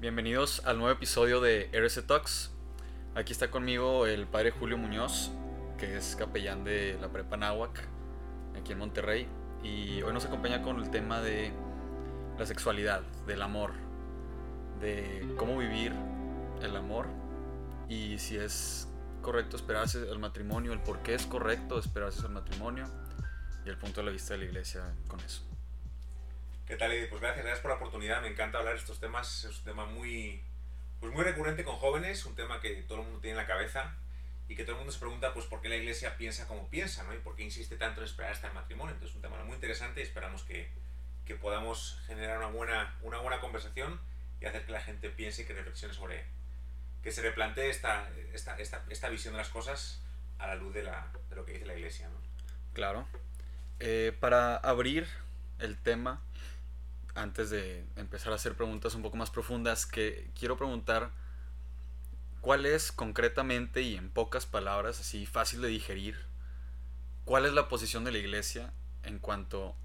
Bienvenidos al nuevo episodio de RS Talks. Aquí está conmigo el padre Julio Muñoz, que es capellán de la Prepa Náhuac, aquí en Monterrey. Y hoy nos acompaña con el tema de la sexualidad, del amor, de cómo vivir el amor y si es correcto esperarse al matrimonio, el por qué es correcto esperarse al matrimonio y el punto de la vista de la iglesia con eso. ¿Qué tal, Eddie? Pues gracias, gracias por la oportunidad. Me encanta hablar de estos temas. Es un tema muy, pues muy recurrente con jóvenes, un tema que todo el mundo tiene en la cabeza y que todo el mundo se pregunta pues por qué la iglesia piensa como piensa, ¿no? Y por qué insiste tanto en esperar hasta el matrimonio. Entonces es un tema muy interesante y esperamos que, que podamos generar una buena, una buena conversación y hacer que la gente piense y que reflexione sobre, que se replantee esta, esta, esta, esta visión de las cosas a la luz de, la, de lo que dice la iglesia, ¿no? Claro. Eh, para abrir el tema, antes de empezar a hacer preguntas un poco más profundas, que quiero preguntar cuál es concretamente y en pocas palabras, así fácil de digerir, cuál es la posición de la iglesia en cuanto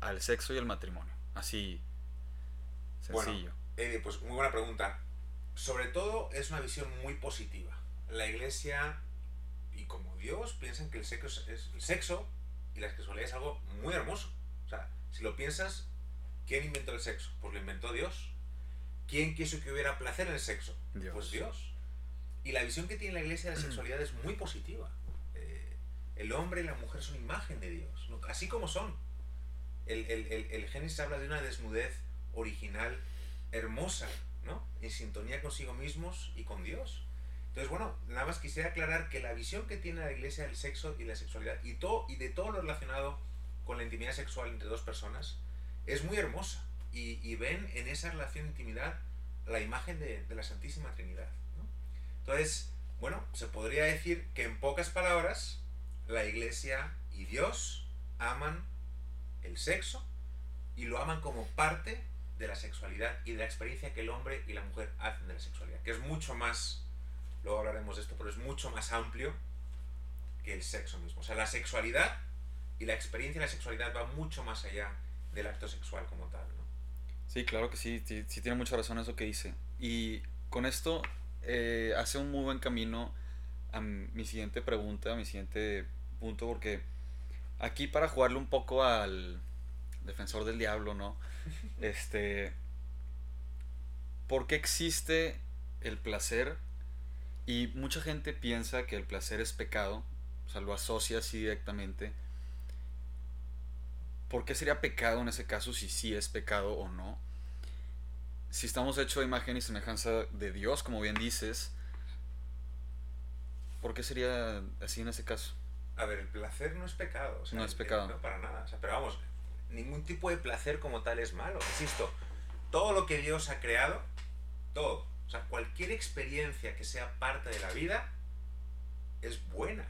al sexo y el matrimonio. Así, sencillo. Bueno, pues muy buena pregunta. Sobre todo es una visión muy positiva. La iglesia y como Dios piensan que el sexo, es, el sexo y la sexualidad es algo muy hermoso. O sea, si lo piensas, ¿quién inventó el sexo? Pues lo inventó Dios. ¿Quién quiso que hubiera placer en el sexo? Dios. Pues Dios. Y la visión que tiene la iglesia de la sexualidad es muy positiva. Eh, el hombre y la mujer son imagen de Dios, ¿no? así como son. El, el, el, el Génesis habla de una desnudez original, hermosa, ¿no? En sintonía consigo mismos y con Dios. Entonces, bueno, nada más quisiera aclarar que la visión que tiene la iglesia del sexo y la sexualidad y, todo, y de todo lo relacionado con la intimidad sexual entre dos personas es muy hermosa. Y, ven en esa relación de intimidad la imagen de, de la Santísima Trinidad. ¿no? Entonces, bueno, se podría decir que en pocas palabras, la iglesia y Dios aman el sexo y lo aman como parte de la sexualidad y de la experiencia que el hombre y la mujer hacen de la sexualidad, que es mucho más, luego hablaremos de esto, pero es mucho más amplio que el sexo mismo. O sea, la sexualidad y la experiencia de la sexualidad va mucho más allá del acto sexual como tal, ¿no? Sí, claro que sí, sí, sí tiene mucha razón eso que dice. Y con esto eh, hace un muy buen camino a mi siguiente pregunta, a mi siguiente punto, porque aquí para jugarle un poco al defensor del diablo, ¿no? Este, ¿por qué existe el placer? Y mucha gente piensa que el placer es pecado, o sea, lo asocia así directamente. ¿Por qué sería pecado en ese caso si sí es pecado o no? Si estamos hechos de imagen y semejanza de Dios, como bien dices, ¿por qué sería así en ese caso? A ver, el placer no es pecado. O sea, No es pecado. No, para nada. O sea, pero vamos, ningún tipo de placer como tal es malo. Insisto, todo lo que Dios ha creado, todo, o sea, cualquier experiencia que sea parte de la vida es buena.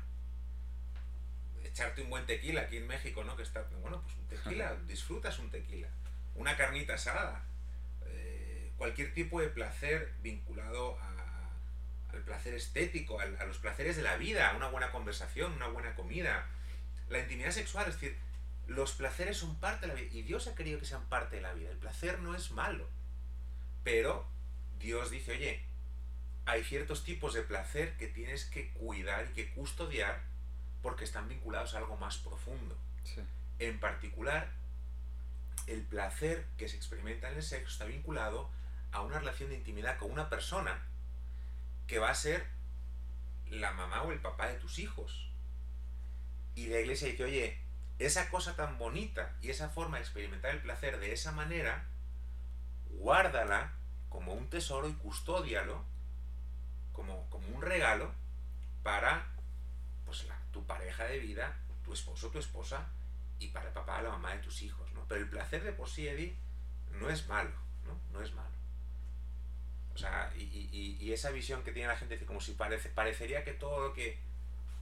Echarte un buen tequila aquí en México, ¿no? Que está, bueno, pues un tequila, disfrutas un tequila. Una carnita asada. eh, cualquier tipo de placer vinculado a, al placer estético, al- a los placeres de la vida, una buena conversación, una buena comida. La intimidad sexual, es decir, los placeres son parte de la vida y Dios ha querido que sean parte de la vida. El placer no es malo, pero Dios dice, oye, hay ciertos tipos de placer que tienes que cuidar y que custodiar porque están vinculados a algo más profundo. Sí. En particular, el placer que se experimenta en el sexo está vinculado a una relación de intimidad con una persona que va a ser la mamá o el papá de tus hijos. Y la iglesia dice, oye, esa cosa tan bonita y esa forma de experimentar el placer de esa manera, guárdala como un tesoro y custódialo como, como un regalo para pues, la- tu pareja de vida, tu esposo, tu esposa y para el papá, la mamá de tus hijos. ¿no? Pero el placer de por sí, Eddie, no es malo, ¿no? No es malo. O sea, y, y- y- y esa visión que tiene la gente, como si parece, parecería que todo lo que,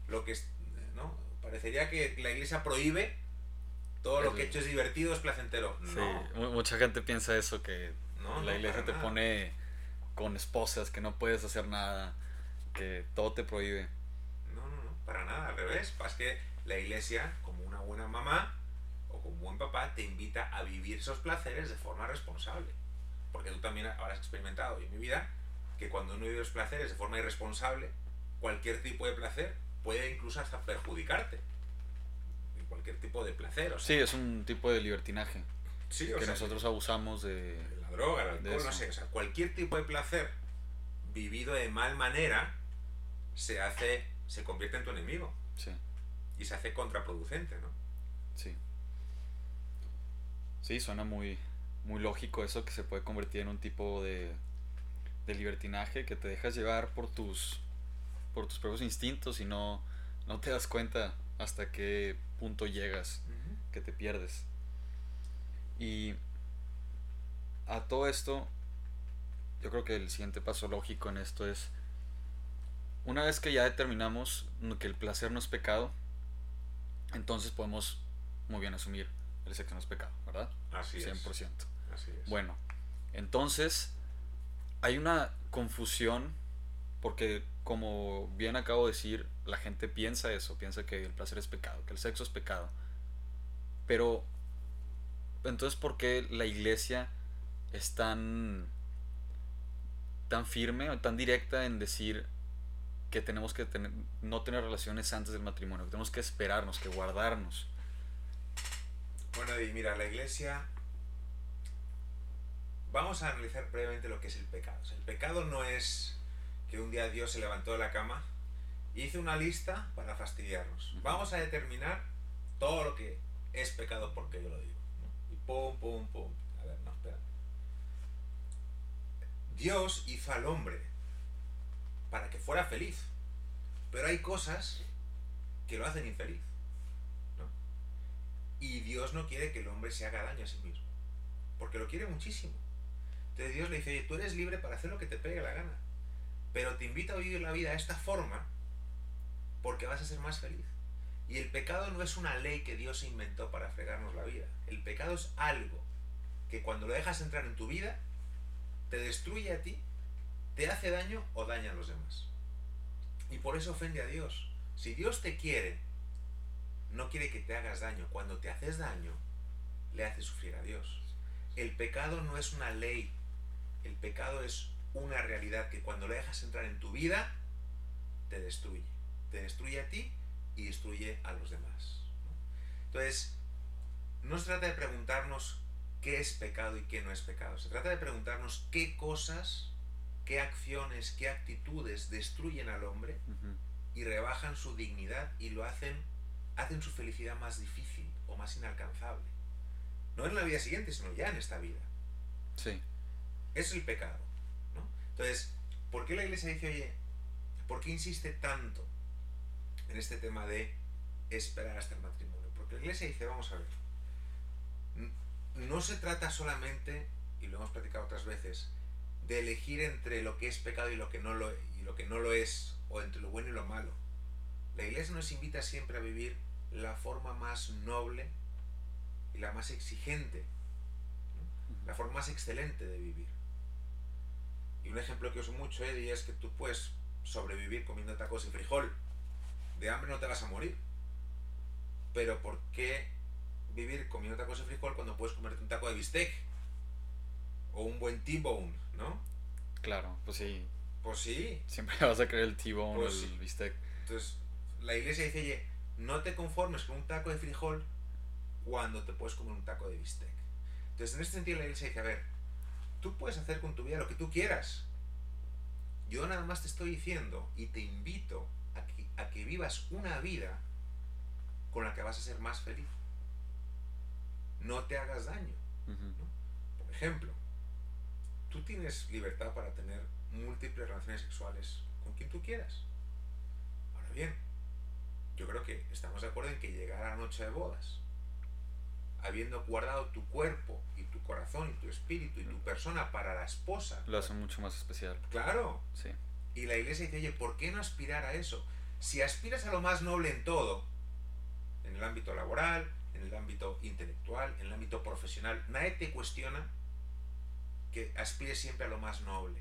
lo que es, ¿no? Parecería que la iglesia prohíbe todo lo que hecho es divertido, es placentero. Sí, No, mu- mucha gente piensa eso, que no, la iglesia te nada. pone con esposas, que no puedes hacer nada, que todo te prohíbe. Para nada, al revés. Es que la iglesia, como una buena mamá o como un buen papá, te invita a vivir esos placeres de forma responsable. porque tú también habrás experimentado y en mi vida que cuando uno vive los placeres de forma irresponsable, cualquier tipo de placer puede incluso hasta perjudicarte. Cualquier tipo de placer. O sí, es un tipo de libertinaje. Sí, que nosotros abusamos de... La droga, el alcohol, no sé. O sea, cualquier tipo de placer vivido de mal manera se hace, se convierte en tu enemigo. Sí. Y se hace contraproducente, ¿no? Sí. Sí, suena muy, muy lógico eso que se puede convertir en un tipo de, de libertinaje que te dejas llevar por tus por tus propios instintos y no, no te das cuenta hasta qué punto llegas, que te pierdes. Y a todo esto, yo creo que el siguiente paso lógico en esto es, una vez que ya determinamos que el placer no es pecado, entonces podemos muy bien asumir el sexo no es pecado, ¿verdad? Así 100%. Así es. Bueno, entonces hay una confusión porque como bien acabo de decir, la gente piensa eso, piensa que el placer es pecado, que el sexo es pecado. Pero entonces ¿por qué la iglesia es tan tan firme o tan directa en decir que tenemos que tener, no tener relaciones antes del matrimonio, que tenemos que esperarnos, que guardarnos? Bueno, y mira, la iglesia Vamos a analizar brevemente lo que es el pecado. el pecado no es que un día Dios se levantó de la cama y hizo una lista para fastidiarnos. Vamos a determinar todo lo que es pecado porque yo lo digo. Y pum, pum, pum. A ver, no, espera. Dios hizo al hombre para que fuera feliz. Pero hay cosas que lo hacen infeliz. Y Dios no quiere que el hombre se haga daño a sí mismo. Porque lo quiere muchísimo. Entonces Dios le dice, oye, tú eres libre para hacer lo que te pegue la gana. Pero te invito a vivir la vida de esta forma porque vas a ser más feliz. Y el pecado no es una ley que Dios inventó para fregarnos la vida. El pecado es algo que cuando lo dejas entrar en tu vida, te destruye a ti, te hace daño o daña a los demás. Y por eso ofende a Dios. Si Dios te quiere, no quiere que te hagas daño. Cuando te haces daño, le hace sufrir a Dios. El pecado no es una ley el pecado es una realidad que cuando le dejas entrar en tu vida, te destruye. Te destruye a ti y destruye a los demás. Entonces, no se trata de preguntarnos qué es pecado y qué no es pecado. Se trata de preguntarnos qué cosas, qué acciones, qué actitudes destruyen al hombre y rebajan su dignidad y lo hacen, hacen su felicidad más difícil o más inalcanzable. No en la vida siguiente, sino ya en esta vida. Sí es el pecado. ¿no? Entonces, ¿por qué la iglesia dice, oye, ¿por qué insiste tanto en este tema de esperar hasta el matrimonio? Porque la iglesia dice, vamos a ver, no se trata solamente, y lo hemos platicado otras veces, de elegir entre lo que es pecado y lo que no lo, y lo, que no lo es, o entre lo bueno y lo malo. La iglesia nos invita siempre a vivir la forma más noble y la más exigente, la forma más excelente de vivir. Y un ejemplo que uso mucho, Eddie, es que tú puedes sobrevivir comiendo tacos y frijol. De hambre no te vas a morir. Pero ¿por qué vivir comiendo tacos y frijol cuando puedes comerte un taco de bistec? O un buen T-bone, ¿no? Claro, pues sí. Pues sí. Siempre vas a querer el T-bone o pues el bistec. Entonces, la iglesia dice, oye, no te conformes con un taco de frijol cuando te puedes comer un taco de bistec. Entonces, en este sentido, la iglesia dice, a ver, tú puedes hacer con tu vida lo que tú quieras. Yo nada más te estoy diciendo y te invito a que, a que vivas una vida con la que vas a ser más feliz. No te hagas daño. Por ejemplo, tú tienes libertad para tener múltiples relaciones sexuales con quien tú quieras. Ahora bien, yo creo que estamos de acuerdo en que llegará la noche de bodas habiendo guardado tu cuerpo y tu corazón y tu espíritu y tu persona para la esposa. Lo hace mucho más especial. Claro. Sí. Y la iglesia dice, oye, ¿por qué no aspirar a eso? Si aspiras a lo más noble en todo, en el ámbito laboral, en el ámbito intelectual, en el ámbito profesional, nadie te cuestiona que aspires siempre a lo más noble.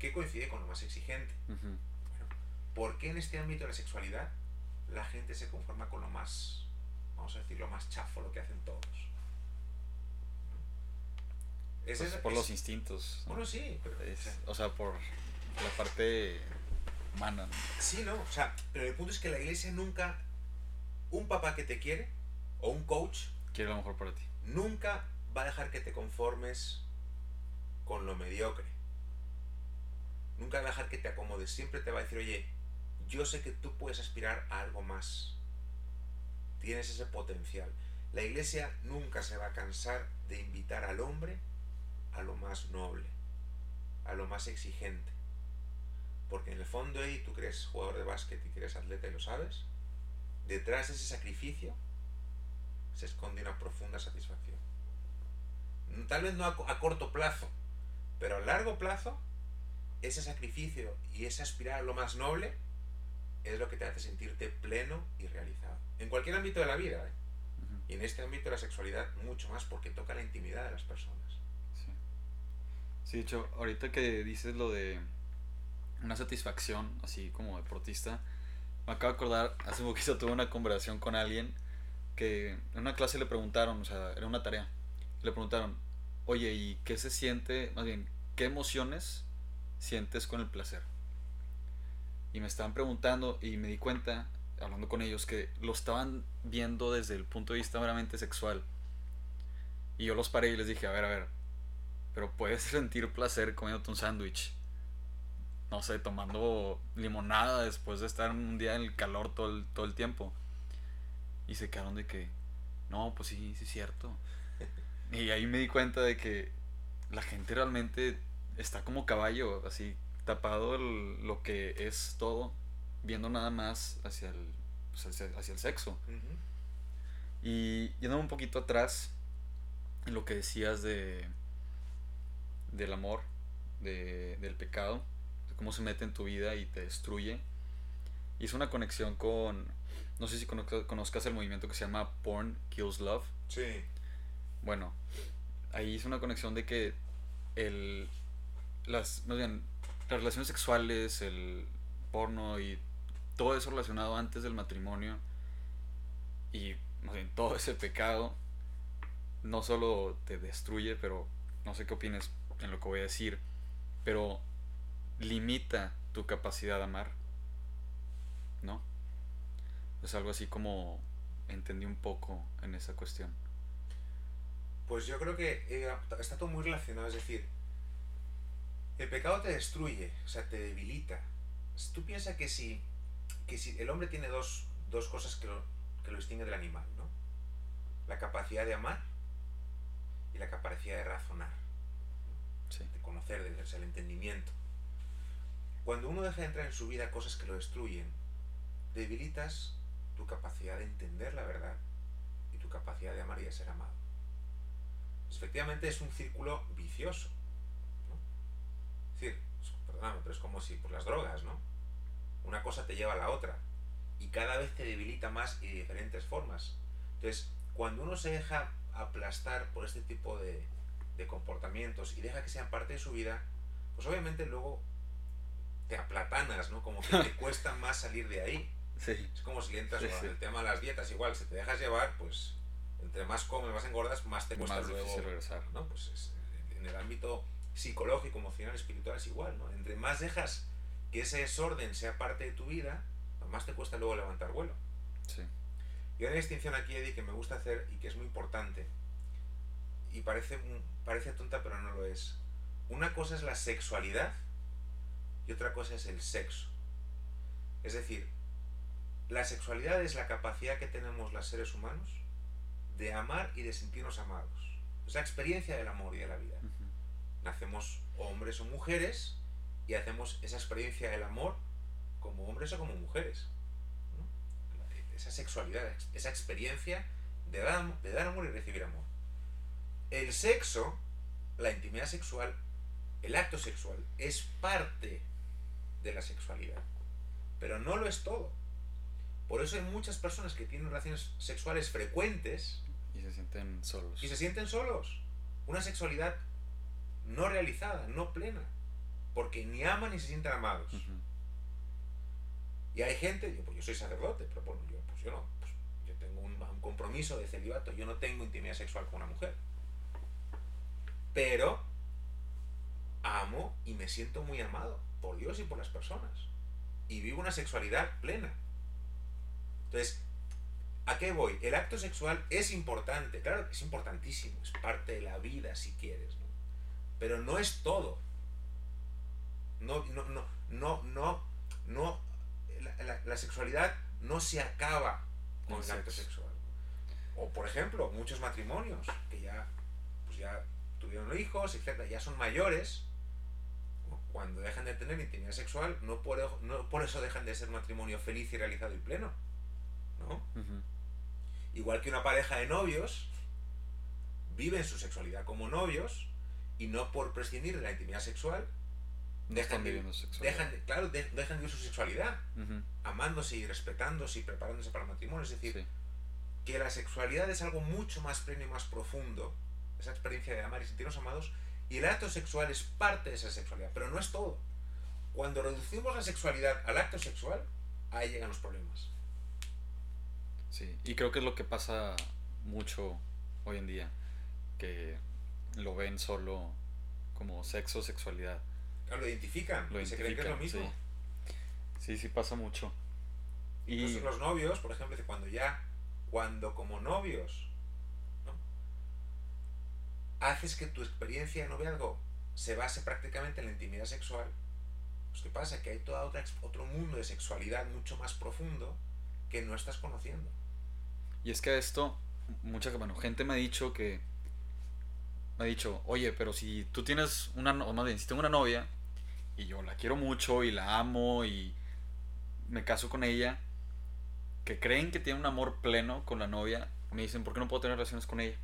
¿Qué coincide con lo más exigente? ¿Por qué en este ámbito de la sexualidad la gente se conforma con lo más vamos a decir, lo más chafo, lo que hacen todos. Es Pues, por es- los instintos. ¿no? Bueno, sí, pero... O sea, o sea, por la parte humana. ¿no? Sí, no, o sea, pero el punto es que la iglesia nunca, un papá que te quiere, o un coach, Quiere lo mejor para ti. nunca va a dejar que te conformes con lo mediocre. Nunca dejar que te acomodes. Siempre te va a decir, oye, yo sé que tú puedes aspirar a algo más. Tienes ese potencial. La iglesia nunca se va a cansar de invitar al hombre a lo más noble, a lo más exigente. Porque en el fondo, Eddie, tú eres jugador de básquet y eres atleta y lo sabes, detrás de ese sacrificio se esconde una profunda satisfacción. Tal vez no a corto plazo, pero a largo plazo, ese sacrificio y ese aspirar a lo más noble es lo que te hace sentirte pleno y realizado. En cualquier ámbito de la vida, ¿eh? Ujú, y en este ámbito de la sexualidad mucho más porque toca la intimidad de las personas. Sí. Sí, de hecho, ahorita que dices lo de una satisfacción, así como deportista, me acabo de acordar, hace poquito tuve una conversación con alguien que en una clase le preguntaron, o sea, era una tarea, le preguntaron, oye, ¿y qué se siente, más bien, qué emociones sientes con el placer? Y me estaban preguntando y me di cuenta, hablando con ellos, que lo estaban viendo desde el punto de vista meramente sexual. Y yo los paré y les dije, a ver, a ver, pero puedes sentir placer comiéndote un sándwich. No sé, tomando limonada después de estar un día en el calor todo el, todo el tiempo. Y se quedaron de que, no, pues sí, sí es cierto. Y ahí me di cuenta de que la gente realmente está como caballo, así tapado el- lo que es todo, viendo nada más hacia el, pues, hacia, hacia el sexo. Y yéndome un poquito atrás en lo que decías de del amor, de, del pecado, de cómo se mete en tu vida y te destruye. Es una conexión con, no sé si conozca- conozcas el movimiento que se llama Porn Kills Love. Sí. Bueno, ahí es una conexión de que el, las, más bien, las relaciones sexuales, el porno y todo eso relacionado antes del matrimonio y más bien todo ese pecado no solo te destruye, pero no sé qué opines en lo que voy a decir, pero limita tu capacidad de amar, ¿no? Es algo así como entendí un poco en esa cuestión. Pues yo creo que eh, está todo muy relacionado, es decir, el pecado te destruye, o sea, te debilita. Si Tú piensas que si, que si el hombre tiene dos, dos cosas que lo, que lo distinguen del animal, ¿no? La capacidad de amar y la capacidad de razonar, Sí. de conocer, de, o sea, el entendimiento. Cuando uno deja de entrar en su vida cosas que lo destruyen, debilitas tu capacidad de entender la verdad y tu capacidad de amar y de ser amado. Efectivamente es un círculo vicioso. ¿no? Es decir, perdóname, pero es como si por las drogas, ¿no? Una cosa te lleva a la otra y cada vez te debilita más y de diferentes formas. Entonces, cuando uno se deja aplastar por este tipo de, de comportamientos y deja que sean parte de su vida, pues obviamente luego te aplatanas, ¿no? Como que te cuesta más salir de ahí. Sí. Es como si le entras sí. el tema de las dietas, igual, si te dejas llevar, pues entre más comes, más engordas, más te cuesta Más luego. regresar. ¿no? Pues es- en el ámbito psicológico, emocional, espiritual es igual, ¿no? Entre más dejas que ese desorden sea parte de tu vida, más te cuesta luego levantar vuelo. Sí. Y una distinción aquí, Eddie, que me gusta hacer y que es muy importante. Y parece, parece tonta, pero no lo es. Una cosa es la sexualidad y otra cosa es el sexo. Es decir, la sexualidad es la capacidad que tenemos los seres humanos de amar y de sentirnos amados. Es la experiencia del amor y de la vida. Nacemos hombres o mujeres y hacemos esa experiencia del amor como hombres o como mujeres. ¿no? Esa sexualidad, esa experiencia de dar, de dar amor y recibir amor. El sexo, la intimidad sexual, el acto sexual, es parte de la sexualidad, pero no lo es todo. Por eso hay muchas personas que tienen relaciones sexuales frecuentes Y se sienten solos. y se sienten solos. Una sexualidad no realizada, no plena, porque ni aman ni se sienten amados. Y hay gente, yo, pues yo soy sacerdote, pero bueno, yo, pues yo no, pues yo tengo un, un compromiso de celibato, yo no tengo intimidad sexual con una mujer. Pero amo y me siento muy amado por Dios y por las personas. Y vivo una sexualidad plena. Entonces, ¿a qué voy? El acto sexual es importante, claro que es importantísimo, es parte de la vida si quieres, ¿no? Pero no es todo. No, no, no, no, no, no, la, sexualidad no se acaba con el acto sexual. O por ejemplo, muchos matrimonios que ya, pues ya tuvieron hijos, etcétera, ya son mayores, cuando dejan de tener intimidad sexual, no por, no por eso dejan de ser matrimonio feliz y realizado y pleno. ¿No? Igual que una pareja de novios viven su sexualidad como novios y no por prescindir de la intimidad sexual dejan, de, dejan claro, dejan vivir su sexualidad, amándose y respetándose y preparándose para el matrimonio. Es decir, que la sexualidad es algo mucho más pleno y más profundo, esa experiencia de amar y sentirnos amados, y el acto sexual es parte de esa sexualidad, pero no es todo. Cuando reducimos la sexualidad al acto sexual, ahí llegan los problemas. Sí, y creo que es lo que pasa mucho hoy en día, que lo ven solo como sexo, sexualidad. Claro, lo identifican, lo se creen que es lo mismo. Sí, sí, pasa mucho. Y los novios, por ejemplo, cuando ya, cuando como novios, ¿no? haces que tu experiencia de noviazgo se base prácticamente en la intimidad sexual, pues ¿qué pasa? Que hay todo otra, otro mundo de sexualidad mucho más profundo que no estás conociendo. Y es que esto, mucha bueno, gente me ha dicho que me ha dicho, oye, pero si tú tienes una, o más bien, si tengo una novia y yo la quiero mucho y la amo y me caso con ella, que creen que tiene un amor pleno con la novia, me dicen, ¿por qué no puedo tener relaciones con ella?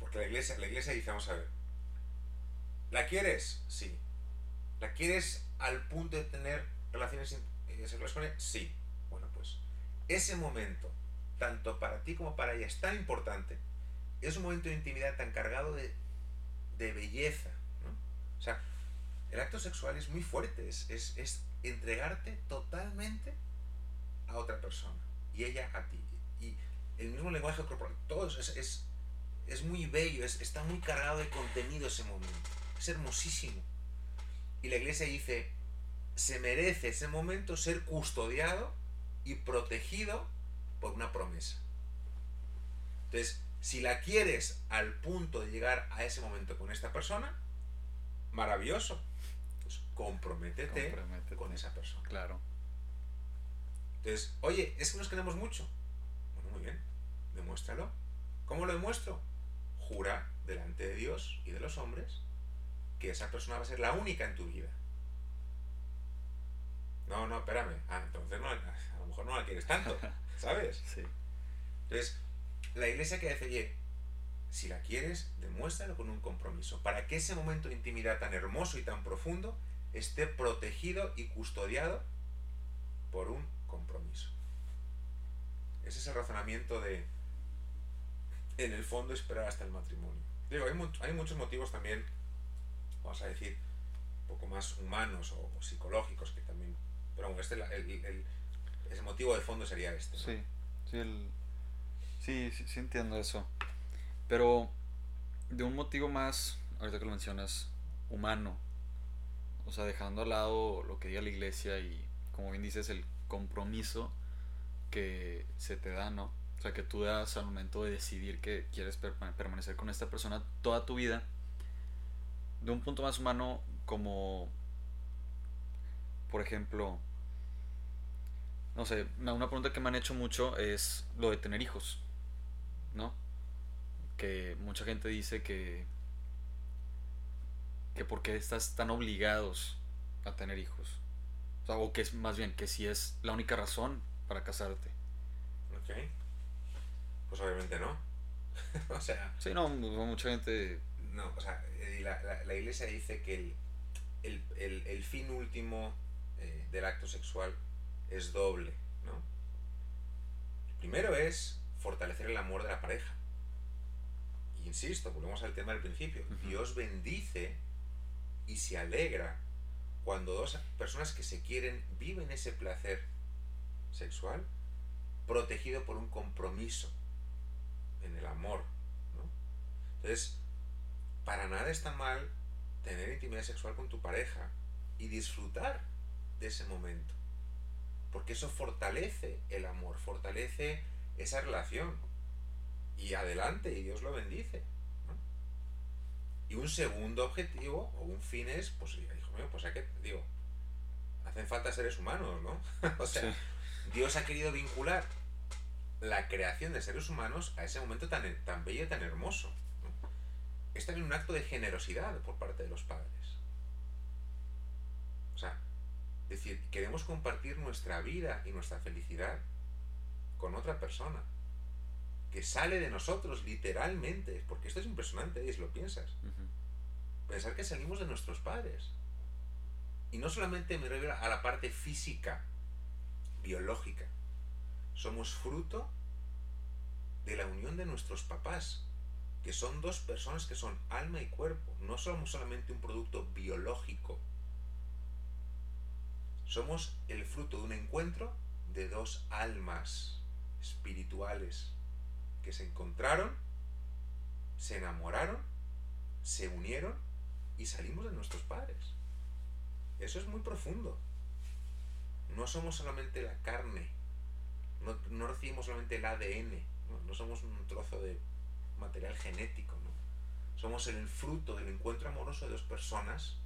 Porque la iglesia, la iglesia dice, vamos a ver, ¿la quieres? Sí. ¿La quieres al punto de tener relaciones eh, sexuales con ella? Sí. Bueno, pues ese momento, tanto para ti como para ella, es tan importante es un momento de intimidad tan cargado de, belleza. ¿no? O sea, el acto sexual es muy fuerte, es, es, entregarte totalmente a otra persona y ella a ti. Y el mismo lenguaje corporal, todo es, es, es muy bello, está muy cargado de contenido ese momento. Es hermosísimo. Y la iglesia dice, se merece ese momento ser custodiado y protegido por una promesa. Entonces, si la quieres al punto de llegar a ese momento con esta persona, maravilloso. Pues comprométete, con esa persona. Claro. Entonces, oye, es que nos queremos mucho. Bueno, muy bien, demuéstralo. ¿Cómo lo demuestro? Jura delante de Dios y de los hombres que esa persona va a ser la única en tu vida. No, no, espérame. Ah, entonces no, a lo mejor no la quieres tanto, ¿sabes? Sí. Entonces, la iglesia que dice, oye, si la quieres, demuéstralo con un compromiso, para que ese momento de intimidad tan hermoso y tan profundo esté protegido y custodiado por un compromiso. Ese es el razonamiento de, en el fondo, esperar hasta el matrimonio. Digo, hay, muchos motivos también, vamos a decir, un poco más humanos o, psicológicos que también... Pero bueno, este, el, ese motivo de fondo sería este. Sí, sí, el, Sí, sí, entiendo eso. Pero de un motivo más, ahorita que lo mencionas, humano. O sea, dejando al lado lo que diga la iglesia y, como bien dices, el compromiso que se te da, ¿no? O sea, que tú das al momento de decidir que quieres permanecer con esta persona toda tu vida. De un punto más humano, como, por ejemplo, no sé, una pregunta que me han hecho mucho es lo de tener hijos. ¿no? Que mucha gente dice que que porque estás tan obligados a tener hijos. O, sea, o que es más bien que si es la única razón para casarte. Ok. Pues obviamente no. o sea. Sí, no, mucha gente. No, o sea, eh, la, la, iglesia dice que el, el, el, fin último eh, del acto sexual es doble, ¿no? primero es fortalecer el amor de la pareja. insisto, volvemos al tema del principio. Dios bendice y se alegra cuando dos personas que se quieren viven ese placer sexual protegido por un compromiso en el amor. Entonces, para nada está mal tener intimidad sexual con tu pareja y disfrutar de ese momento. Porque eso fortalece el amor, fortalece esa relación. Y adelante, y Dios lo bendice. Y un segundo objetivo o un fin es, pues, hijo mío, pues hay que, digo, hacen falta seres humanos, ¿no? o sea, Dios ha querido vincular la creación de seres humanos a ese momento tan, tan bello y tan hermoso. Es también un acto de generosidad por parte de los padres. O sea, decir, queremos compartir nuestra vida y nuestra felicidad con otra persona que sale de nosotros literalmente, porque esto es impresionante, y si lo piensas. Pensar que salimos de nuestros padres. Y no solamente me refiero a la parte física, biológica. Somos fruto de la unión de nuestros papás, que son dos personas que son alma y cuerpo. No somos solamente un producto biológico. Somos el fruto de un encuentro de dos almas espirituales que se encontraron, se enamoraron, se unieron y salimos de nuestros padres. Eso es muy profundo. No somos solamente la carne, no, recibimos solamente el ADN, ¿no? somos un trozo de material genético, ¿no? somos el fruto del encuentro amoroso de dos personas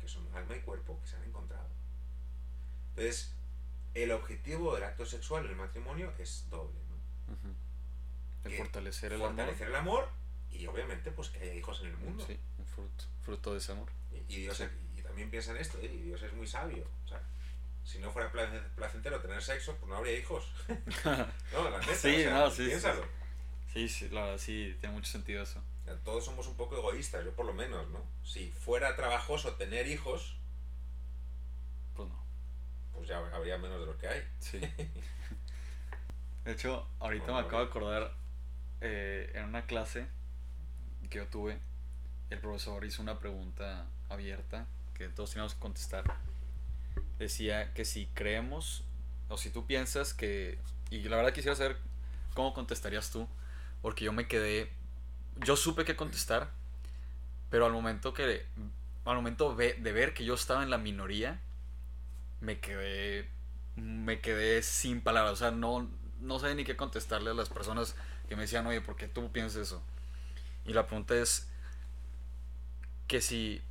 que son alma y cuerpo que se han encontrado. Entonces, el objetivo del acto sexual en el matrimonio es doble. ¿no? El fortalecer el fortalecer el amor y obviamente pues que haya hijos en el mundo. Sí, un fruto, fruto de ese amor. Y, Dios y también piensa en esto, ¿eh? y Dios es muy sabio. O sea, si no fuera placentero tener sexo, pues no habría hijos. no, la neta, sí, no, sí, piénsalo. Sí, sí, la verdad, sí, tiene mucho sentido eso. Todos somos un poco egoístas, yo por lo menos, ¿no? Si fuera trabajoso tener hijos. Pues ya habría menos de lo que hay. Sí. De hecho, ahorita me acabo de acordar eh, en una clase que yo tuve, el profesor hizo una pregunta abierta que todos teníamos que contestar. Decía que si creemos, o si tú piensas que, y la verdad quisiera saber cómo contestarías tú, porque yo me quedé, yo supe que contestar, pero al momento que, al momento de ver que yo estaba en la minoría, me quedé, me quedé sin palabras, o sea, no, no sabía ni qué contestarle a las personas que me decían, oye, ¿por qué tú piensas eso? Y la pregunta es que si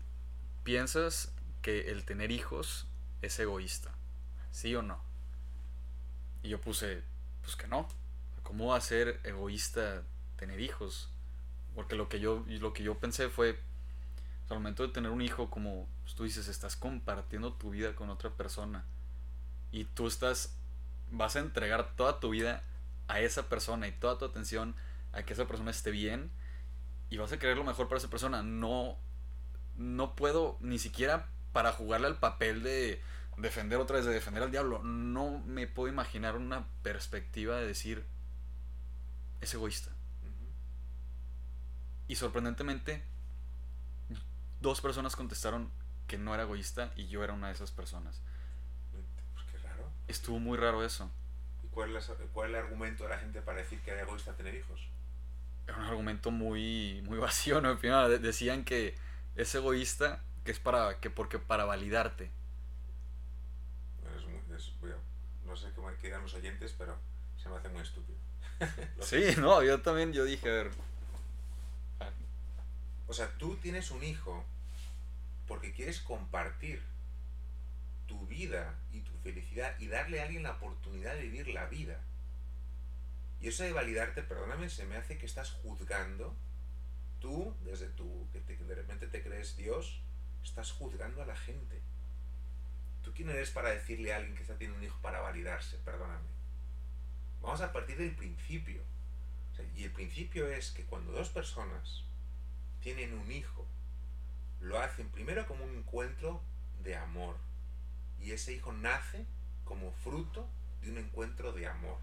piensas que el tener hijos es egoísta, ¿sí o no? Y yo puse, pues que no. ¿Cómo va a ser egoísta tener hijos? Porque lo que yo, lo que yo pensé fue, al momento de tener un hijo, como pues, tú dices, estás compartiendo tu vida con otra persona. Y tú estás, vas a entregar toda tu vida a esa persona y toda tu atención a que esa persona esté bien y vas a querer lo mejor para esa persona. No, no puedo ni siquiera para jugarle al papel de defender otra vez, de defender al diablo. No me puedo imaginar una perspectiva de decir es egoísta. Y sorprendentemente, dos personas contestaron que no era egoísta y yo era una de esas personas. Pues qué raro. Estuvo muy raro eso. ¿Cuál es, el argumento de la gente para decir que era egoísta tener hijos? Era un argumento muy, muy vacío, ¿no? Decían que es egoísta, que es para, que porque para validarte. no sé cómo quedan los oyentes, pero se me hace muy estúpido. sí, no, yo también, yo dije, a ver. O sea, tú tienes un hijo porque quieres compartir tu vida y tu felicidad y darle a alguien la oportunidad de vivir la vida. Y eso de validarte, perdóname, se me hace que estás juzgando, tú, desde tu, que, de repente te crees Dios, estás juzgando a la gente. ¿Tú quién eres para decirle a alguien que está teniendo un hijo para validarse? Perdóname. Vamos a partir del principio. y el principio es que cuando dos personas tienen un hijo, lo hacen primero como un encuentro de amor, y ese hijo nace como fruto de un encuentro de amor.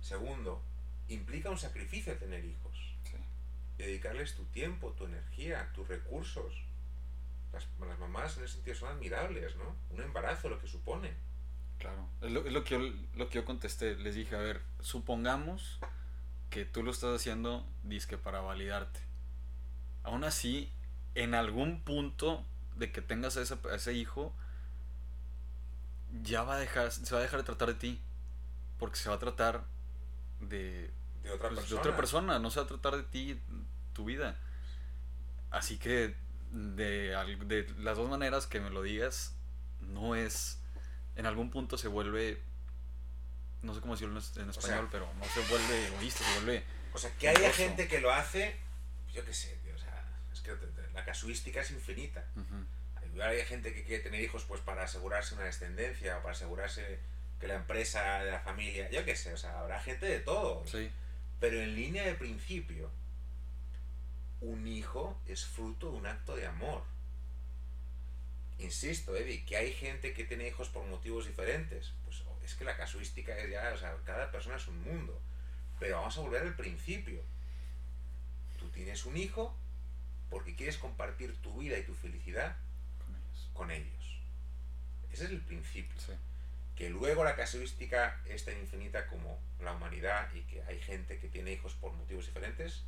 Segundo, implica un sacrificio tener hijos. Dedicarles tu tiempo, tu energía, tus recursos. Las, mamás en ese sentido son admirables, ¿no? Un embarazo, lo que supone. Claro, es lo, que, yo, lo que yo contesté. Les dije, a ver, supongamos que tú lo estás haciendo, disque para validarte. aún así, en algún punto de que tengas a ese, a ese hijo, ya va a dejar, se va a dejar de tratar de ti. Porque se va a tratar de, De otra pues, de persona. otra persona, no se va a tratar de ti, tu vida. Así que de, de las dos maneras que me lo digas, no es, en algún punto se vuelve, no sé cómo decirlo en sea- español, pero no se vuelve egoísta, se vuelve... O sea, que haya gente que lo hace, yo qué sé, tío, o sea, es que la casuística es infinita. Hay gente que quiere tener hijos pues para asegurarse una descendencia o para asegurarse que la empresa de la familia, yo qué sé, o sea, habrá gente de todo. Sí, Pero en línea de principio, un hijo es fruto de un acto de amor. Insisto, Eddie, que hay gente que tiene hijos por motivos diferentes. Pues es que la casuística es ya, o sea, cada persona es un mundo. Pero vamos a volver al principio. Tú tienes un hijo porque quieres compartir tu vida y tu felicidad con ellos. con ellos. Ese es el principio. Sí, Que luego la casuística es tan infinita como la humanidad y que hay gente que tiene hijos por motivos diferentes,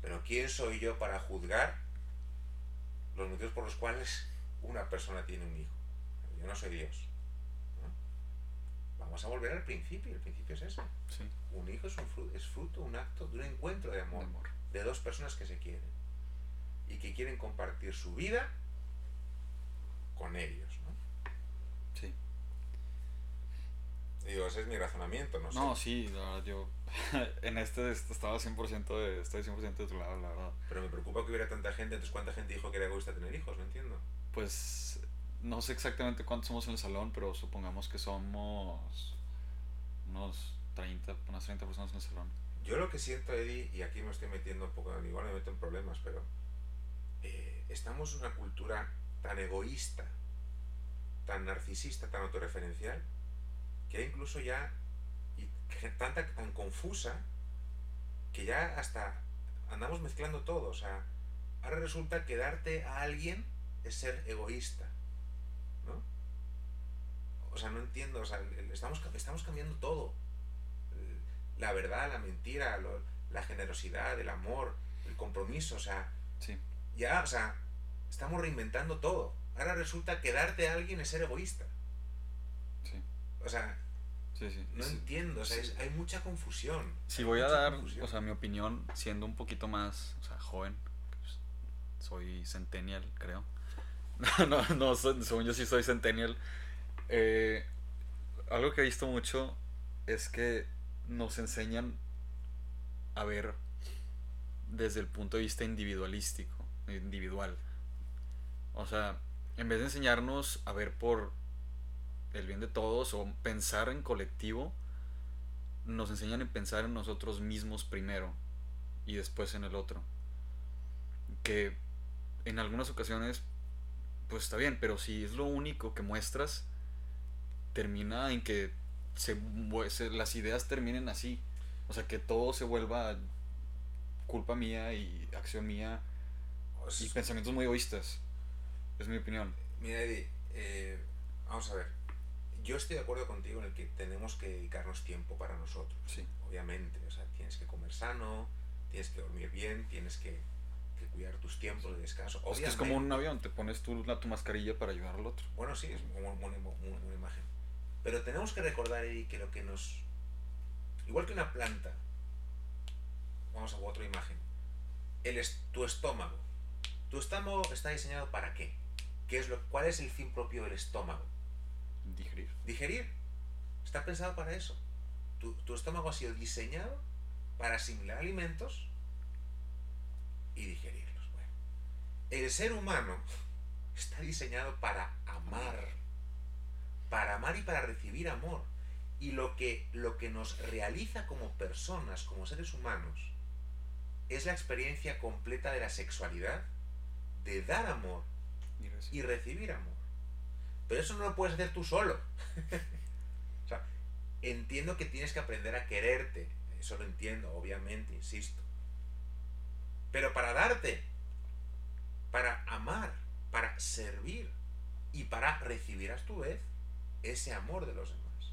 pero ¿quién soy yo para juzgar los motivos por los cuales una persona tiene un hijo? Yo no soy Dios. ¿no? Vamos a volver al principio, el principio es ese. sí, Un hijo es, un fru- es fruto, un acto de un encuentro de amor. de dos personas que se quieren y que quieren compartir su vida con ellos. ¿no? Sí. Digo, ese es mi razonamiento, no sé. No, sí, la verdad, yo en este est- estaba 100% de, estoy 100% de tu lado, la verdad. Pero me preocupa que hubiera tanta gente, entonces ¿cuánta gente dijo que era egoísta tener hijos? No entiendo. Pues no sé exactamente cuántos somos en el salón, pero supongamos que somos unos 30, unas 30 personas en el salón. Yo lo que siento, Eddie, y aquí me estoy metiendo un poco, igual me meto en problemas, pero eh, estamos en una cultura tan egoísta, tan narcisista, tan autorreferencial, que incluso ya, y tanta, tan confusa, que ya hasta andamos mezclando todo. O sea, ahora resulta que darte a alguien es ser egoísta, ¿no? O sea, no entiendo, o sea, estamos, estamos cambiando todo. La verdad, la mentira, la generosidad, el amor, el compromiso, o sea, ya, o sea, estamos reinventando todo. Ahora resulta que darte a alguien es ser egoísta. sí, O sea, sí, sí. no entiendo, o sea, es- hay mucha confusión. Si voy a dar, confusión. o sea, mi opinión, siendo un poquito más, o sea, joven, pues, soy centennial, creo. No, no, no, según yo sí soy centennial. Eh, algo que he visto mucho es que nos enseñan a ver desde el punto de vista individualístico, individual. O sea, en vez de enseñarnos a ver por el bien de todos o pensar en colectivo, nos enseñan a pensar en nosotros mismos primero y después en el otro. Que en algunas ocasiones, pues está bien, pero si es lo único que muestras, termina en que se, se- las ideas terminen así. O sea, que todo se vuelva culpa mía y acción mía Y pensamientos muy egoístas. Es mi opinión. Mira, Eddie, eh, vamos a ver. Yo estoy de acuerdo contigo en el que tenemos que dedicarnos tiempo para nosotros. Sí. Obviamente, o sea, tienes que comer sano, tienes que dormir bien, tienes que, que cuidar tus tiempos de descanso. Es que Obviamente, es como un avión, te pones tú la, tu mascarilla para ayudar al otro. Bueno, sí, es una buena, buena imagen. Pero tenemos que recordar, Eddie, que lo que nos... Igual que una planta, vamos a otra imagen. El es- tu estómago. ¿Tu estómago está diseñado para qué? ¿Qué es lo, ¿Cuál es el fin propio del estómago? Digerir. Digerir. Está pensado para eso. Tu, tu estómago ha sido diseñado para asimilar alimentos y digerirlos. Bueno, el ser humano está diseñado para amar. Para amar y para recibir amor. Y lo que, lo que nos realiza como personas, como seres humanos, es la experiencia completa de la sexualidad, de dar amor Y y recibir. recibir amor. Pero eso no lo puedes hacer tú solo. o sea, entiendo que tienes que aprender a quererte. Eso lo entiendo, obviamente, insisto. Pero para darte, para amar, para servir y para recibir a tu vez ese amor de los demás.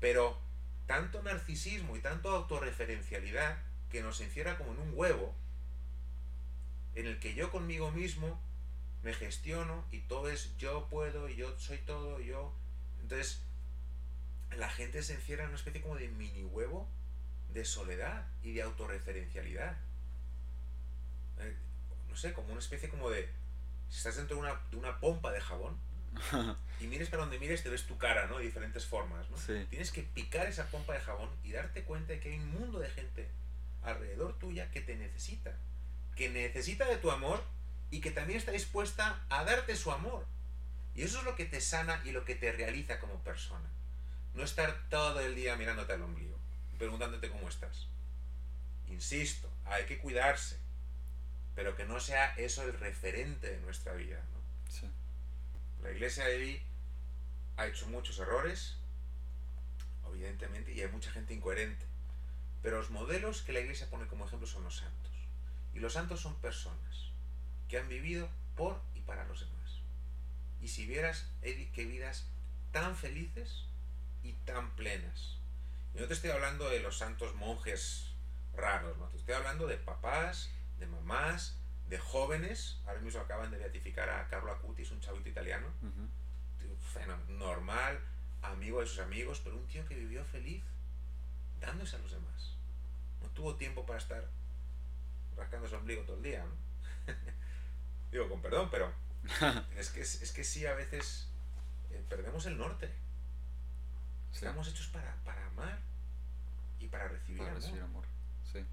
Pero tanto narcisismo y tanto autorreferencialidad que nos encierra como en un huevo en el que yo conmigo mismo me gestiono y todo es yo puedo y yo soy todo, yo. Entonces, la gente se encierra en una especie como de mini huevo de soledad y de autorreferencialidad. Eh, no sé, como una especie como de. Si estás dentro de una, de una pompa de jabón y mires para donde mires, te ves tu cara, ¿no? De diferentes formas, ¿no? Tienes que picar esa pompa de jabón y darte cuenta de que hay un mundo de gente alrededor tuya que te necesita. Que necesita de tu amor y que también está dispuesta a darte su amor. Y eso es lo que te sana y lo que te realiza como persona. No estar todo el día mirándote al ombligo, preguntándote cómo estás. Insisto, hay que cuidarse, pero que no sea eso el referente de nuestra vida. La iglesia de hoy ha hecho muchos errores, evidentemente, y hay mucha gente incoherente. Pero los modelos que la iglesia pone como ejemplo son los santos. Y los santos son personas que han vivido por y para los demás. Y si vieras, Edith, qué vidas tan felices y tan plenas. Y no te estoy hablando de los santos monjes raros, no te estoy hablando de papás, de mamás, de jóvenes. Ahora mismo acaban de beatificar a Carlo Acutis, un chavito italiano, normal, amigo de sus amigos, pero un tío que vivió feliz dándose a los demás. No tuvo tiempo para estar rascando su ombligo todo el día. Digo, con perdón, pero es, que, es, que sí, a veces eh, perdemos el norte. Estamos hechos para, para, amar y para recibir para Recibir amor. Sí.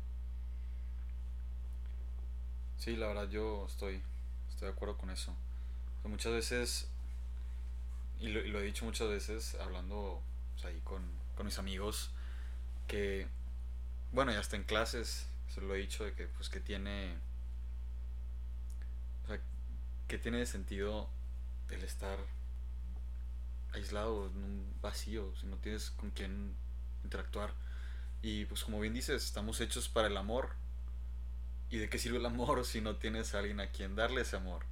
Sí, la verdad yo estoy, estoy de acuerdo con eso. muchas veces, y lo, he dicho muchas veces hablando ahí con, con mis amigos, que, bueno, ya hasta en clases se lo he dicho de que, pues, que tiene, o sea, que tiene sentido el estar aislado en un vacío, si no tienes con quién interactuar. Y pues como bien dices, estamos hechos para el amor. ¿Y de qué sirve el amor si no tienes a alguien a quien darle ese amor?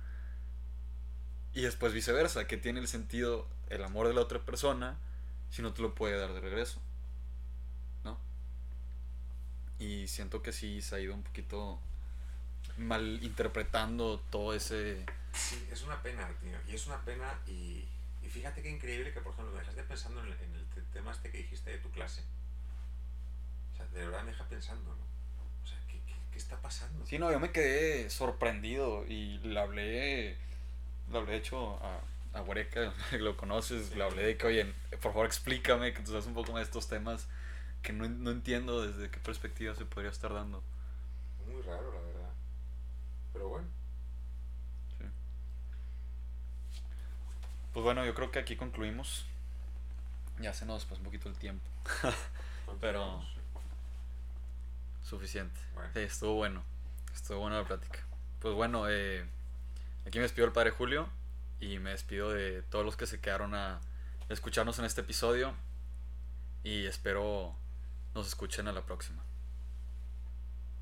Y después viceversa, que tiene el sentido el amor de la otra persona si no te lo puede dar de regreso. Y siento que sí se ha ido un poquito mal interpretando todo ese... Sí, es una pena, tío. Y es una pena y, y fíjate qué increíble que, por ejemplo, me dejaste pensando en el, en el tema este que dijiste de tu clase. O sea, de verdad me deja pensando, ¿no? O sea, ¿qué, qué, está pasando? Sí, no, yo me quedé sorprendido y le hablé, le hablé hecho a, a Huereca, lo conoces, le hablé de que, oye, por favor explícame, que tú sabes un poco más de estos temas que no, no entiendo desde qué perspectiva se podría estar dando. Muy raro, la verdad. Pero bueno. Sí. Pues bueno, yo creo que aquí concluimos. Ya se nos pasó un poquito el tiempo. Pero suficiente. estuvo bueno. Estuvo buena la plática. Pues bueno, eh, aquí me despido el padre Julio y me despido de todos los que se quedaron a escucharnos en este episodio y espero nos escuchen a la próxima.